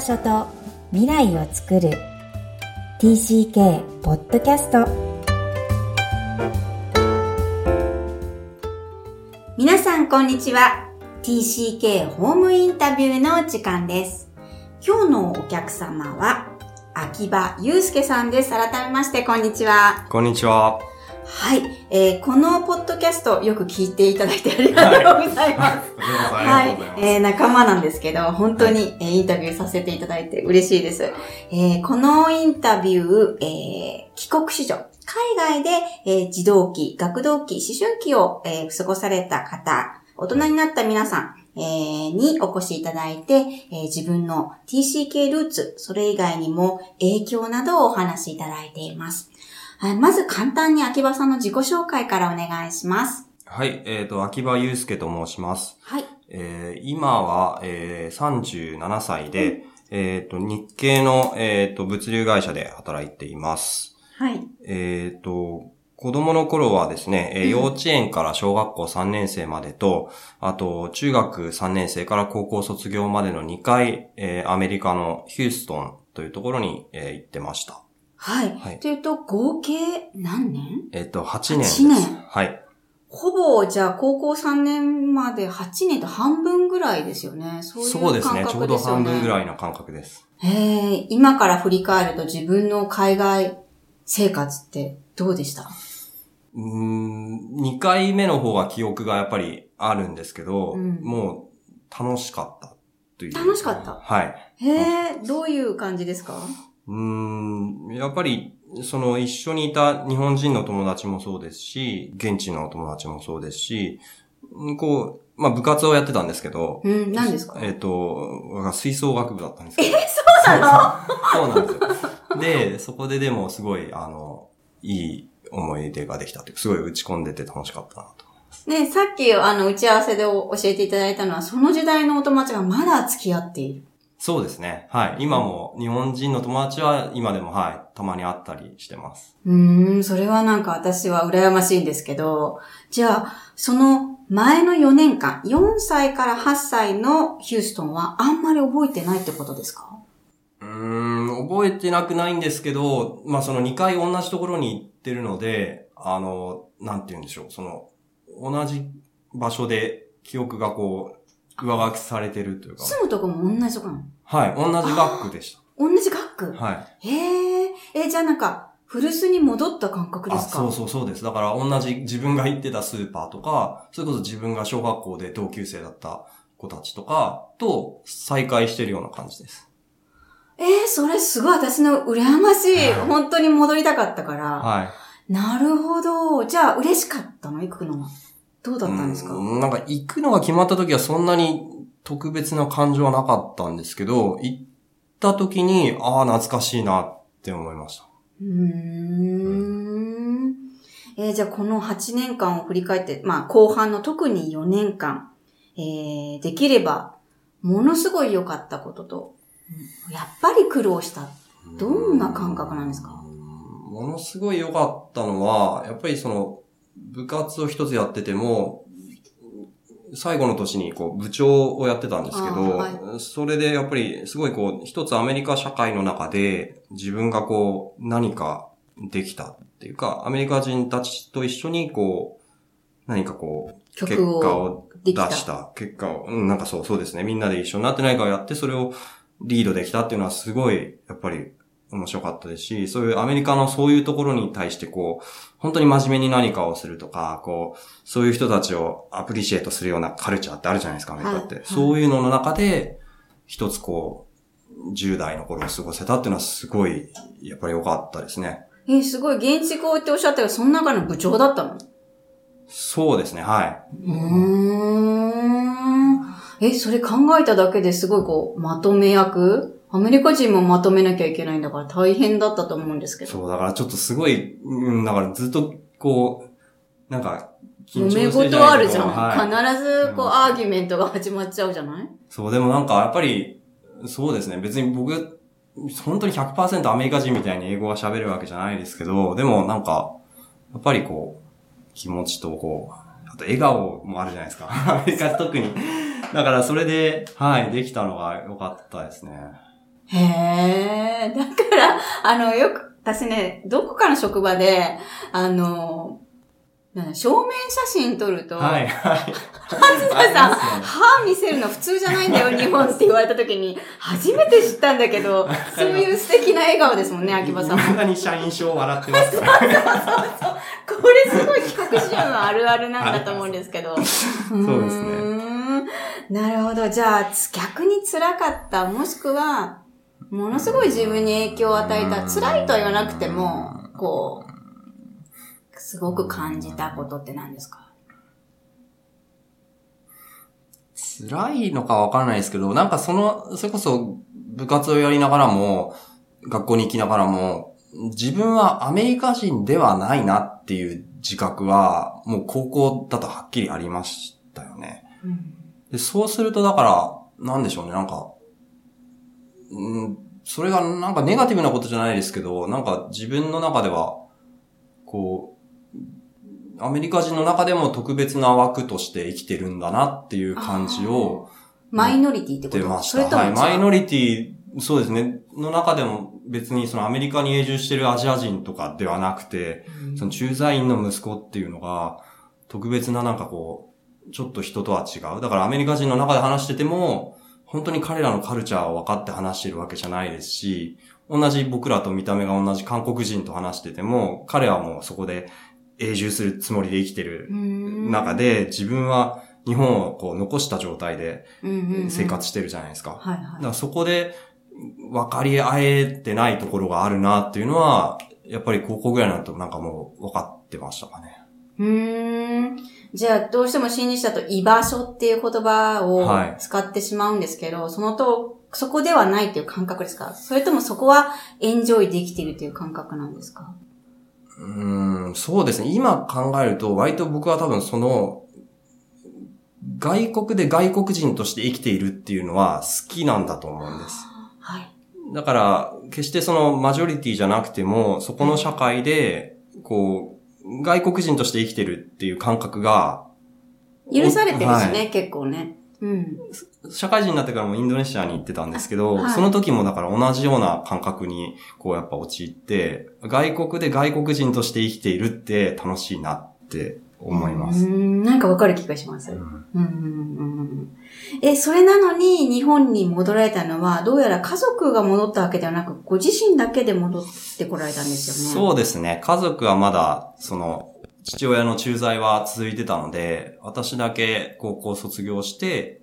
場所と未来を作る。TCK ポッドキャスト皆さんこんにちは。TCK ホームインタビューの時間です。今日のお客様は秋葉祐介さんです。改めましてこんにちは。こんにちは。はい、えー、このポッドキャストよく聞いていただいてありがとうございます。はい、えー、仲間なんですけど、本当に、えー、インタビューさせていただいて嬉しいです。えー、このインタビュー、えー、帰国子女、海外で、えー、児童期、学童期、思春期を、えー、過ごされた方、大人になった皆さん、えー、にお越しいただいて、えー、自分の TCK ルーツ、それ以外にも影響などをお話しいただいています。はい、まず簡単に秋葉さんの自己紹介からお願いします。はい、えっ、ー、と、秋葉祐介と申します。はい。えー、今は、えー、37歳で、うん、えっ、ー、と、日系の、えっ、ー、と、物流会社で働いています。はい。えっ、と、子供の頃はですね、えー、幼稚園から小学校3年生までと、あと、中学3年生から高校卒業までの2回、えー、アメリカのヒューストンというところに、えー、行ってました。はい。はい。というと、合計何年？えっと、8年です。8年。はい。ほぼ、じゃあ、高校3年まで8年と半分ぐらいですよね。そういう感覚ですよね。そうですね。ちょうど半分ぐらいの感覚です。へえ、今から振り返ると自分の海外生活ってどうでした？うん、2回目の方は記憶がやっぱりあるんですけど、うん、もう楽しかったという。楽しかった？はい。へえ、どういう感じですか？うん、やっぱり、その一緒にいた日本人の友達もそうですし、現地の友達もそうですし、こう、まあ部活をやってたんですけど。うん、何ですか？えっ、ー、と、吹奏楽部だったんですけど。えそうなの？そうなんですよ。で、そこででもすごい、あの、いい思い出ができたというすごい打ち込んでて楽しかったなと。ねさっき、あの、打ち合わせで教えていただいたのは、その時代のお友達がまだ付き合っている。そうですね。はい。今も日本人の友達は今でもはい、たまに会ったりしてます。うーん、それはなんか私は羨ましいんですけど、じゃあ、その前の4年間、4歳から8歳のヒューストンはあんまり覚えてないってことですか？うーん、覚えてなくないんですけど、まあその2回同じところに行ってるので、あの、なんて言うんでしょう、その、同じ場所で記憶がこう、上書きされてるというか。住むとこも同じとこなのはい、同じ学区でした。同じ学区？はい。へえ。え、じゃあなんか、古巣に戻った感覚ですか？そうそうそうです。だから同じ自分が行ってたスーパーとか、それこそ自分が小学校で同級生だった子たちとかと再会してるような感じです。えー、それすごい私の羨ましい。はい、本当に戻りたかったから。はい。なるほど。じゃあ嬉しかったの？行くのは。どうだったんですか？なんか行くのが決まった時はそんなに特別な感情はなかったんですけど、行った時に、ああ、懐かしいなって思いました。うーん。えー、じゃあこの8年間を振り返って、まあ後半の特に4年間、えー、できれば、ものすごい良かったことと、やっぱり苦労した。どんな感覚なんですか？ものすごい良かったのは、やっぱりその、部活を一つやってても、最後の年にこう部長をやってたんですけど、はい、それでやっぱりすごいこう一つアメリカ社会の中で自分がこう何かできたっていうか、アメリカ人たちと一緒にこう何かこう結果を出した。結果を、うん、なんかそうそうですね。みんなで一緒になって何かをやってそれをリードできたっていうのはすごいやっぱり面白かったですし、そういうアメリカのそういうところに対してこう、本当に真面目に何かをするとか、こう、そういう人たちをアプリシエイトするようなカルチャーってあるじゃないですか、アメリカって。はい、そういうのの中で、一つこう、10代の頃を過ごせたっていうのはすごい、やっぱり良かったですね。えー、すごい、現地校っておっしゃったけど、その中の部長だったの？そうですね、はい。うーん。え、それ考えただけですごいこう、まとめ役アメリカ人もまとめなきゃいけないんだから大変だったと思うんですけど。そう、だからちょっとすごい、うん、だからずっとこう、なんか、緊張してる。事あるじゃん。はい、必ず、こう、アーギュメントが始まっちゃうじゃない？そう、でもなんか、やっぱり、そうですね。別に僕、本当に100%アメリカ人みたいに英語が喋るわけじゃないですけど、でもなんか、やっぱりこう、気持ちとこう、あと笑顔もあるじゃないですか。アメリカ特に。だからそれで、はい、できたのが良かったですね。へえ。だから、あの、よく、私ね、どこかの職場で、あの、正面写真撮ると、はい、はい。ハズさん、歯見せるの普通じゃないんだよ、日本って言われた時に、初めて知ったんだけど、そういう素敵な笑顔ですもんね、秋葉さんも。未だに社員証笑ってますからね。これすごい帰国子女のあるあるなんだと思うんですけど。そうですねなるほど。じゃあ、つ逆に辛かった、もしくは、ものすごい自分に影響を与えた、辛いとは言わなくても、こう、すごく感じたことって何ですか？辛いのかわからないですけど、なんかその、それこそ部活をやりながらも、学校に行きながらも、自分はアメリカ人ではないなっていう自覚は、もう高校だとはっきりありましたよね。うん。で、そうするとだから、なんでしょうね、なんか、うん、それがなんかネガティブなことじゃないですけど、なんか自分の中では、こう、アメリカ人の中でも特別な枠として生きてるんだなっていう感じをマイノリティってこと？それとはい。マイノリティ、そうですね、の中でも別にそのアメリカに永住してるアジア人とかではなくて、うんその駐在員の息子っていうのが、特別ななんかこう、ちょっと人とは違う。だからアメリカ人の中で話してても、本当に彼らのカルチャーを分かって話してるわけじゃないですし、同じ僕らと見た目が同じ韓国人と話してても、彼はもうそこで永住するつもりで生きてるうん中で、自分は日本をこう残した状態で生活してるじゃないですか。だからそこで分かり合えてないところがあるなっていうのは、やっぱり高校ぐらいになるとなんかもう分かってましたかね。うーん。じゃあ、どうしても新日だと居場所っていう言葉をはい使ってしまうんですけど、そのと、そこではないっていう感覚ですか？それともそこはエンジョイできているという感覚なんですか？うーん、そうですね。今考えると、割と僕は多分その、外国で外国人として生きているっていうのは好きなんだと思うんです。はい。だから、決してそのマジョリティじゃなくても、そこの社会で、こう、外国人として生きてるっていう感覚が、許されてるしね、はい結構ね。うん。社会人になってからもインドネシアに行ってたんですけど、はいその時もだから同じような感覚に、こうやっぱ陥って、外国で外国人として生きているって楽しいなって思います。うーん、なんかわかる気がします。ううんんうんうんうんえ、それなのに日本に戻られたのは、どうやら家族が戻ったわけではなく、ご自身だけで戻ってこられたんですよね。そうですね。家族はまだ、その、父親の駐在は続いてたので、私だけ高校卒業して、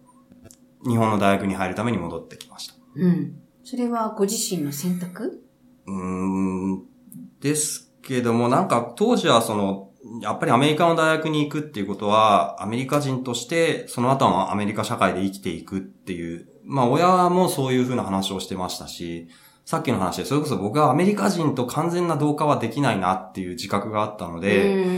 日本の大学に入るために戻ってきました。うん。それはご自身の選択？うーん、ですけども、なんか当時はその、やっぱりアメリカの大学に行くっていうことは、アメリカ人として、その後はアメリカ社会で生きていくっていう、まあ親もそういうふうな話をしてましたし、さっきの話で、それこそ僕はアメリカ人と完全な同化はできないなっていう自覚があったので、う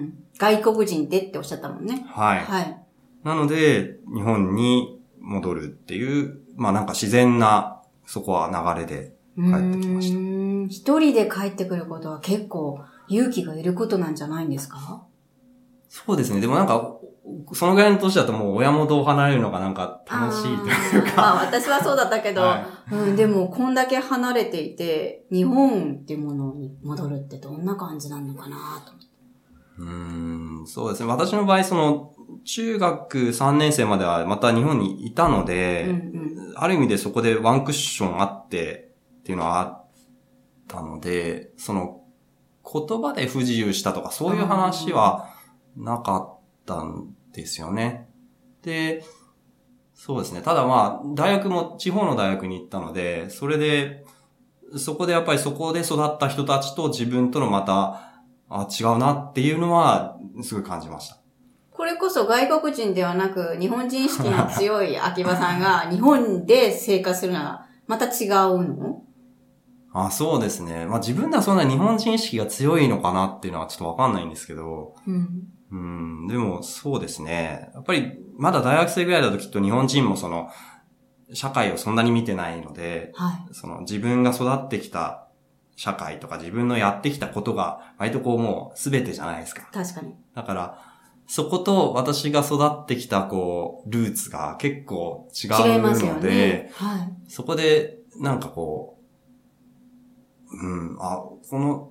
ん。外国人でっておっしゃったもんね。はい。はい。なので、日本に戻るっていう、まあなんか自然な、そこは流れで帰ってきました一人で帰ってくることは結構勇気がいることなんじゃないんですか？そうですね。でもなんか、そのぐらいの年だともう親元を離れるのがなんか楽しいというか。あ私はそうだったけど、はうん、でもこんだけ離れていて、日本っていうものに戻るってどんな感じなのかなと思って。うーん、そうですね。私の場合、その、中学3年生まではまた日本にいたので、うんうんある意味でそこでワンクッションあってっていうのはあったので、その、言葉で不自由したとかそういう話はなかったんですよね。で、そうですね。ただまあ、大学も地方の大学に行ったので、それで、そこでやっぱりそこで育った人たちと自分とのまた、あ、違うなっていうのは、すごい感じました。これこそ外国人ではなく、日本人意識の強い秋葉さんが日本で生活するのはまた違うの？あ、そうですね。まあ自分ではそんな日本人意識が強いのかなっていうのはちょっとわかんないんですけど、うん。うん、でもそうですね。やっぱりまだ大学生ぐらいだときっと日本人もその、社会をそんなに見てないので、はい。その自分が育ってきた社会とか自分のやってきたことが割とこうもう全てじゃないですか。確かに。だから、そこと私が育ってきたこう、ルーツが結構違うので、ね。はい。そこで、なんかこう、うん、あ、この、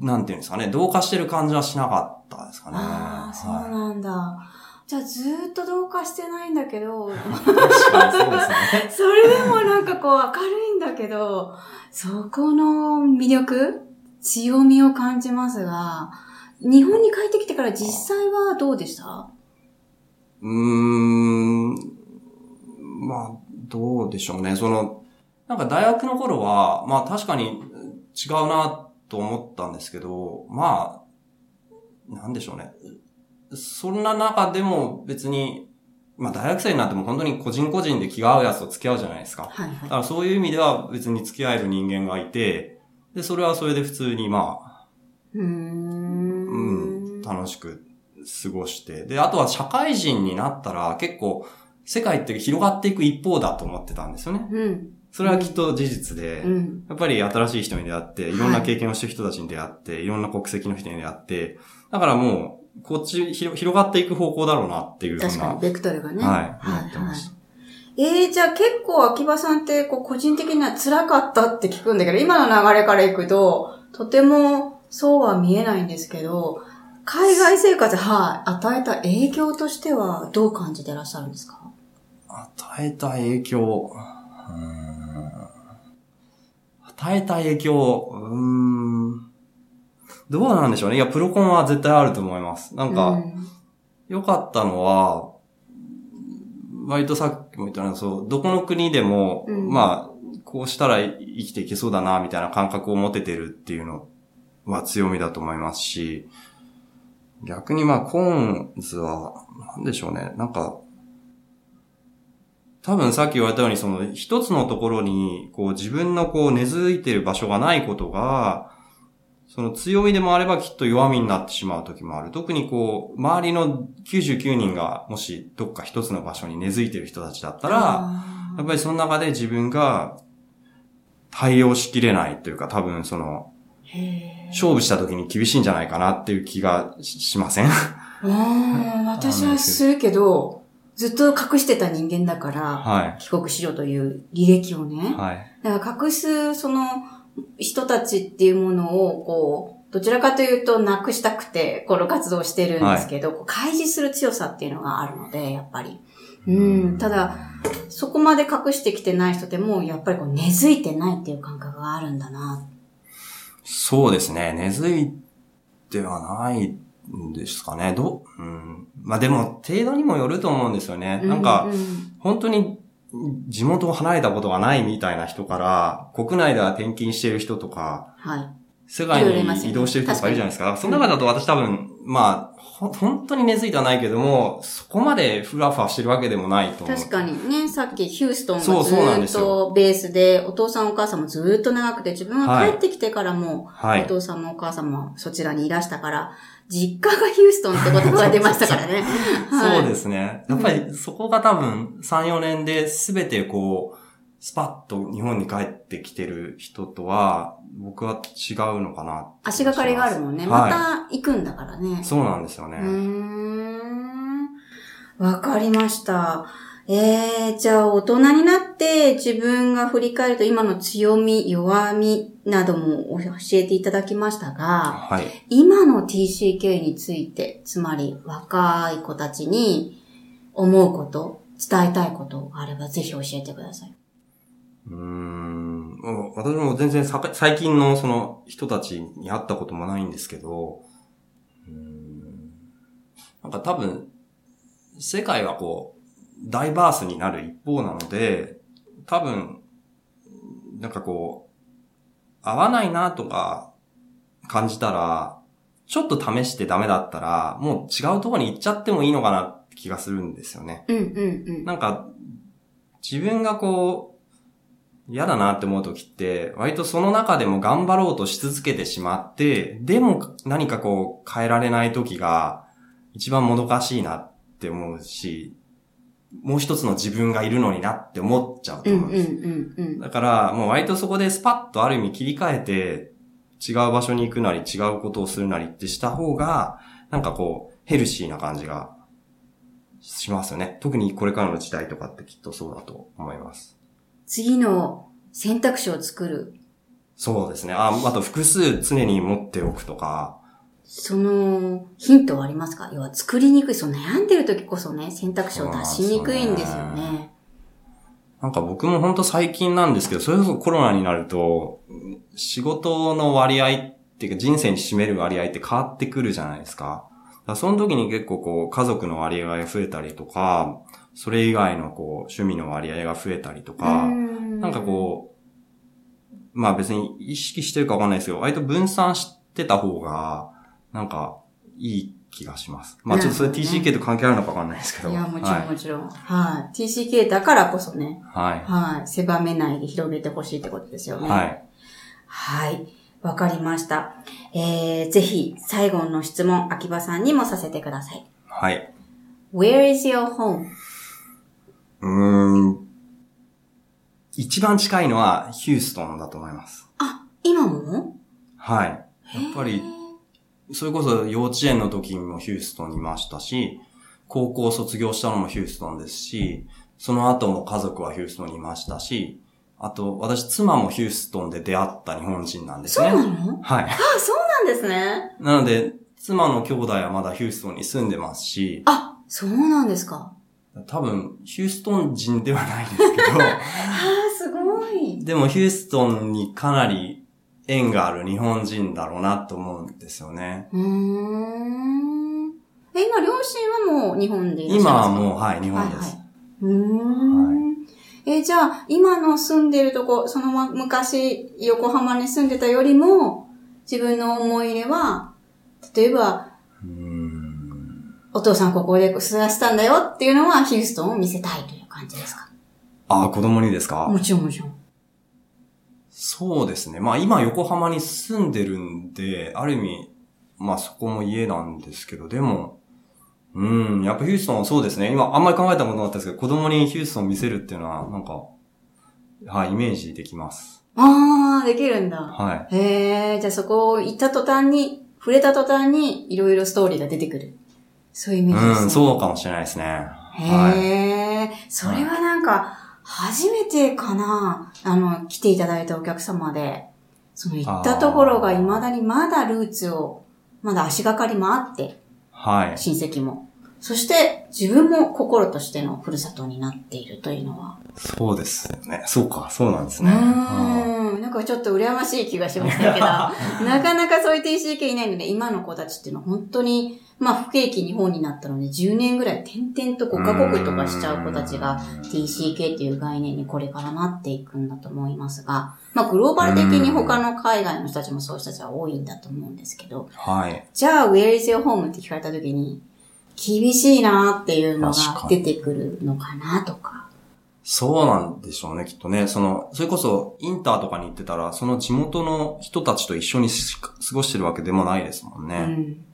なんていうんですかね、同化してる感じはしなかったですかね。ああ、そうなんだ。はいじゃあずっと同化してないんだけど、確かにそうですね。それでもなんかこう明るいんだけど、そこの魅力強みを感じますが、日本に帰ってきてから実際はどうでした？うーん、まあ、どうでしょうね。その、なんか大学の頃は、まあ確かに違うなと思ったんですけど、まあ、なんでしょうね。そんな中でも別に、まあ大学生になっても本当に個人個人で気が合うやつと付き合うじゃないですか。はいはい。だからそういう意味では別に付き合える人間がいて、で、それはそれで普通にまあ、うーん。うん、楽しく過ごして。で、あとは社会人になったら結構世界って広がっていく一方だと思ってたんですよね。うん。それはきっと事実で、うん。やっぱり新しい人に出会って、いろんな経験をしてる人たちに出会って、い、ろんな国籍の人に出会って、だからもう、こっち広広がっていく方向だろうなっていうふうな、確かに、ベクトルがね。はい、思ってました。ええー、じゃあ結構秋葉さんって、こう、個人的には辛かったって聞くんだけど、今の流れからいくと、とてもそうは見えないんですけど、海外生活、はい、与えた影響としてはどう感じてらっしゃるんですか？与えた影響、うーん与えた影響、うーん、どうなんでしょうね。いや、プロコンは絶対あると思います。なんか、うん。良かったのは、割とさっきも言ったように、そう、どこの国でも、うん。まあ、こうしたら生きていけそうだな、みたいな感覚を持ててるっていうのは強みだと思いますし、逆にまあ、コーンズは、なんでしょうね、なんか、多分さっき言われたように、その、一つのところに、こう、自分のこう、根付いてる場所がないことが、その強みでもあればきっと弱みになってしまう時もある。特にこう、周りの99人がもしどっか一つの場所に根付いてる人たちだったら、やっぱりその中で自分が対応しきれないというか多分その、勝負した時に厳しいんじゃないかなっていう気がししません？うん、私はするけど、ずっと隠してた人間だから、は帰国しようという履歴をねい。。はい。だから隠す、その、人たちっていうものを、こう、どちらかというとなくしたくて、この活動をしてるんですけど、こう開示する強さっていうのがあるので、やっぱり。うん、ただ、そこまで隠してきてない人でも、やっぱりこう根付いてないっていう感覚があるんだな。そうですね。根付いてはないんですかね。どう、うん。まあでも、程度にもよると思うんですよね。なんか、本当に地元を離れたことがないみたいな人から、国内では転勤している人とか、はい。世界に移動してる人とかいるじゃないですか。その中だと私多分、まあ、ほ本当に根付いてはないけども、そこまでフラフラしてるわけでもないと思う。確かにね、さっきヒューストンがずっとベースで、お父さんお母さんもずーっと長くて、自分が帰ってきてからも、はいお。父さんもお母さんもそちらにいらしたから、実家がヒューストンって言葉が出ましたからね。そうですすね。やっぱりそこが多分3、4年で全てこう、スパッと日本に帰ってきてる人とは、僕は違うのかな。足がかりがあるもんね。まはいた行くんだからね。そうなんですよね。うーん。わかりました。えー、じゃあ大人になって自分が振り返ると今の強み、弱みなども教えていただきましたが、はい。今の TCK について、つまり若い子たちに思うこと、伝えたいことがあればぜひ教えてください。うーん。私も全然最近のその人たちに会ったこともないんですけど、うーんなんか多分、世界はこう、ダイバースになる一方なので、多分、なんかこう、合わないなとか感じたら、ちょっと試してダメだったら、もう違うところに行っちゃってもいいのかなって気がするんですよね。うんうんうん。なんか、自分がこう、嫌だなって思う時って、割とその中でも頑張ろうとし続けてしまって、でも何かこう変えられない時が一番もどかしいなって思うし、もう一つの自分がいるのになって思っちゃうとうんうん思うんです。うんうん。だから、もう割とそこでスパッとある意味切り替えて、違う場所に行くなり、違うことをするなりってした方が、なんかこう、ヘルシーな感じがしますよね。特にこれからの時代とかってきっとそうだと思います。次の選択肢を作る。そうですね。あ、あと複数常に持っておくとか。その、ヒントはありますか？要は作りにくい。そう悩んでる時こそね、選択肢を出しにくいんですよね。なんか僕も本当最近なんですけど、それこそコロナになると、仕事の割合っていうか人生に占める割合って変わってくるじゃないですか。だその時に結構こう家族の割合が増えたりとか、それ以外のこう趣味の割合が増えたりとか、んなんかこう、まあ別に意識してるかわかんないですけど、割と分散してた方が、なんかいい気がします。まあちょっとそれ TCK と関係あるのかわかんないですけど。いや、もちろんもちろん。はい。TCK だからこそね。はい。はい。狭めないで広げてほしいってことですよね。はい。はい。わかりました。えー、ぜひ、最後の質問、秋葉さんにもさせてください。はい。Where is your home? うーん。一番近いのはヒューストンだと思います。あ、今も？はい。やっぱり、それこそ幼稚園の時にもヒューストンにいましたし、高校卒業したのもヒューストンですし、その後も家族はヒューストンにいましたし、あと、私、妻もヒューストンで出会った日本人なんですね。そうなの？はい。ああ、そうなんですね。なので、妻の兄弟はまだヒューストンに住んでますし。あ、そうなんですか。多分、ヒューストン人ではないですけど。ああ、すごい。でも、ヒューストンにかなり縁がある日本人だろうなと思うんですよね。うん。え、今、両親はもう日本でいらっしゃるんですか？今はもう、はい、日本です。はいはい、うん。はいえじゃあ、今の住んでるとこ、その昔、横浜に住んでたよりも、自分の思い入れは、例えば、お父さんここで育らせたんだよっていうのは、ヒューストンを見せたいという感じですか？ああ、子供にですか？もちろんもちろん。そうですね。まあ今横浜に住んでるんで、ある意味、まあそこも家なんですけど、でも、うん、やっぱヒューストンはそうですね。今あんまり考えたことなかったですけど、子供にヒューストンを見せるっていうのは、なんか、はい、イメージできます。ああ、できるんだ。はい。へえ、じゃあそこを行った途端に、触れた途端に、いろいろストーリーが出てくる。そういうイメージですね。うん、そうかもしれないですね。へえ、はい、それはなんか、初めてかな、あの、来ていただいたお客様で、その行ったところが未だにまだルーツを、まだ足がかりもあって、はい。親戚も。そして自分も心としてのふるさとになっているというのは。そうですね。そうか、そうなんですね。うん。なんかちょっと羨ましい気がしましたけど、なかなかそういう TCK いないので、今の子たちっていうのは本当に、まあ不景気日本になったので10年ぐらい点々と5カ国とかしちゃう子たちが TCK っていう概念にこれからなっていくんだと思いますが、まあグローバル的に他の海外の人たちもそういう人たちは多いんだと思うんですけど、はい。じゃあ Where is your home? って聞かれた時に、厳しいなっていうのが出てくるのかなとか。そうなんでしょうね、きっとね。その、それこそインターとかに行ってたら、その地元の人たちと一緒に過ごしてるわけでもないですもんね。うん、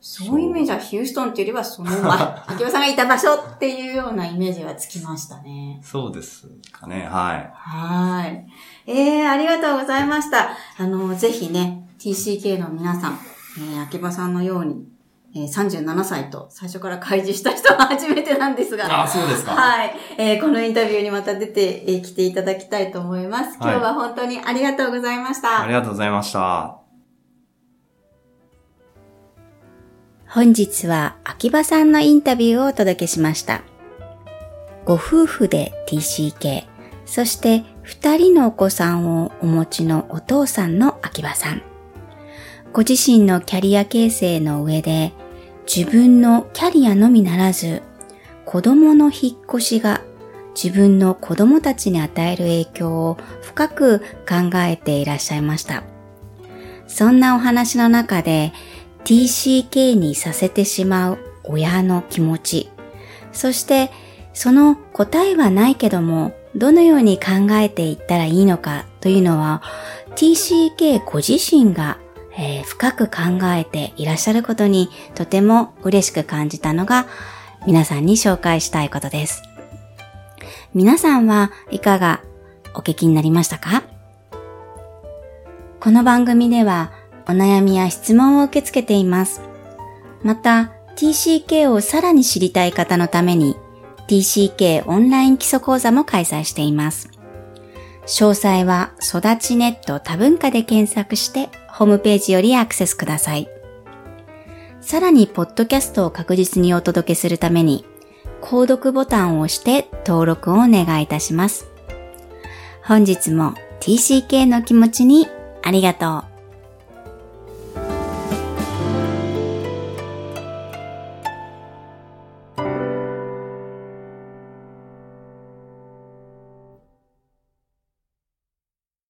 そういうイメージはヒューストンっていうよりは、その、まあ、秋葉さんがいた場所っていうようなイメージはつきましたね。そうですかね、はい。はい。ええー、ありがとうございました。あの、ぜひね、TCK の皆さん、えー、秋葉さんのように、えー、37歳と最初から開示した人は初めてなんですが。あ、そうですか。はい。えー、このインタビューにまた出てき、えー、ていただきたいと思います。今日は本当にありがとうございました。ありがとうございました。本日は秋葉さんのインタビューをお届けしました。ご夫婦で TCK、そして二人のお子さんをお持ちのお父さんの秋葉さん。ご自身のキャリア形成の上で自分のキャリアのみならず、子供の引っ越しが自分の子供たちに与える影響を深く考えていらっしゃいました。そんなお話の中で TCK にさせてしまう親の気持ち、そしてその答えはないけども、どのように考えていったらいいのかというのは TCK ご自身がえー、深く考えていらっしゃることにとても嬉しく感じたのが皆さんに紹介したいことです。皆さんはいかがお聞きになりましたか？この番組ではお悩みや質問を受け付けています。また TCK をさらに知りたい方のために TCK オンライン基礎講座も開催しています。詳細は育ちネット多文化で検索してホームページよりアクセスください。さらに、ポッドキャストを確実にお届けするために、購読ボタンを押して登録をお願いいたします。本日も TCK の気持ちにありがとう。